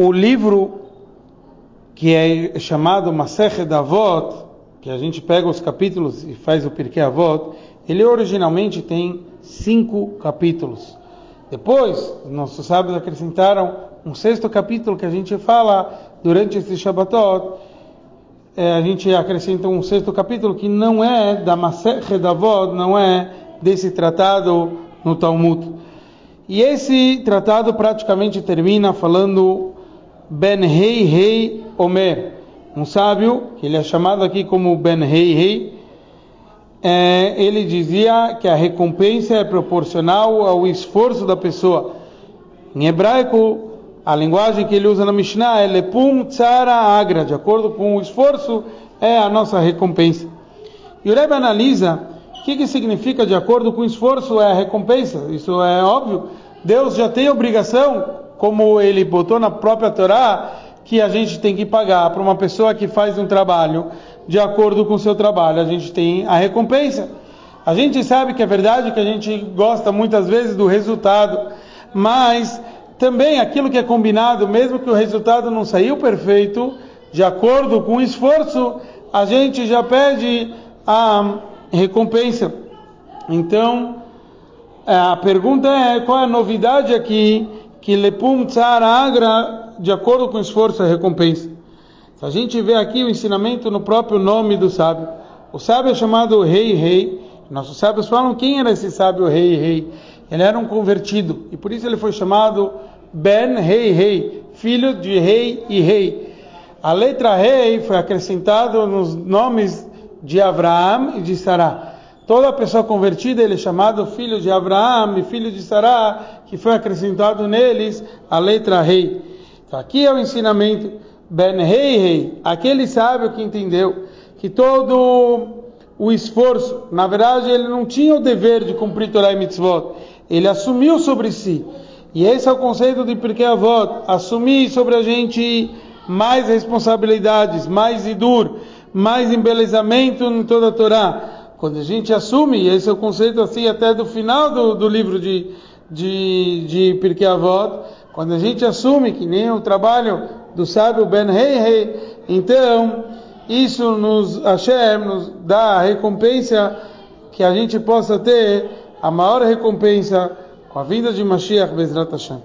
o livro que é chamado Masechet Avot, que a gente pega os capítulos e faz o Pirkei Avot, ele originalmente tem cinco capítulos. Depois, nossos sábios acrescentaram um sexto capítulo que a gente fala durante esse Shabbatot. É, a gente acrescenta um sexto capítulo que não é da Masechet Avot, não é desse tratado no Talmud. E esse tratado praticamente termina falando Ben Hei Hei Omer, um sábio, ele é chamado aqui como Ben Hei Hei, é, ele dizia que a recompensa é proporcional ao esforço da pessoa. Em hebraico, a linguagem que ele usa na Mishnah é Lepum Tzara Agra, de acordo com o esforço, é a nossa recompensa. E o Rebbe analisa o que, que significa de acordo com o esforço é a recompensa. Isso é óbvio. Deus já tem obrigação, como ele botou na própria Torá, que a gente tem que pagar para uma pessoa que faz um trabalho de acordo com o seu trabalho. A gente tem a recompensa. A gente sabe que é verdade que a gente gosta muitas vezes do resultado, mas também aquilo que é combinado, mesmo que o resultado não saiu perfeito, de acordo com o esforço, a gente já pede a recompensa. Então, a pergunta é qual é a novidade aqui que lepum tsar agra de acordo com esforço e recompensa. A gente vê aqui o ensinamento no próprio nome do sábio, o sábio é chamado rei rei. Nossos sábios falam quem era esse sábio rei rei. Ele era um convertido e por isso ele foi chamado Ben Rei Rei, filho de rei e rei. A letra rei foi acrescentada nos nomes de Abraão e de Sará. Toda pessoa convertida ele é chamado filho de Abraão e filho de Sará, que foi acrescentado neles a letra rei. Então, aqui é o ensinamento Ben Rei Rei, aquele sábio que entendeu que todo o esforço, na verdade, ele não tinha o dever de cumprir Torah e Mitzvot, ele assumiu sobre si. E esse é o conceito de Pirkei Avot, assumir sobre a gente mais responsabilidades, mais idur, mais embelezamento em toda a Torá. Quando a gente assume, e esse é o conceito assim até do final do, do livro de, de, de Pirkei Avot, quando a gente assume que nem o trabalho do sábio Ben Hei então isso nos, Hashem, nos dá a recompensa que a gente possa ter, a maior recompensa com a vinda de Mashiach Bezrat Hashem.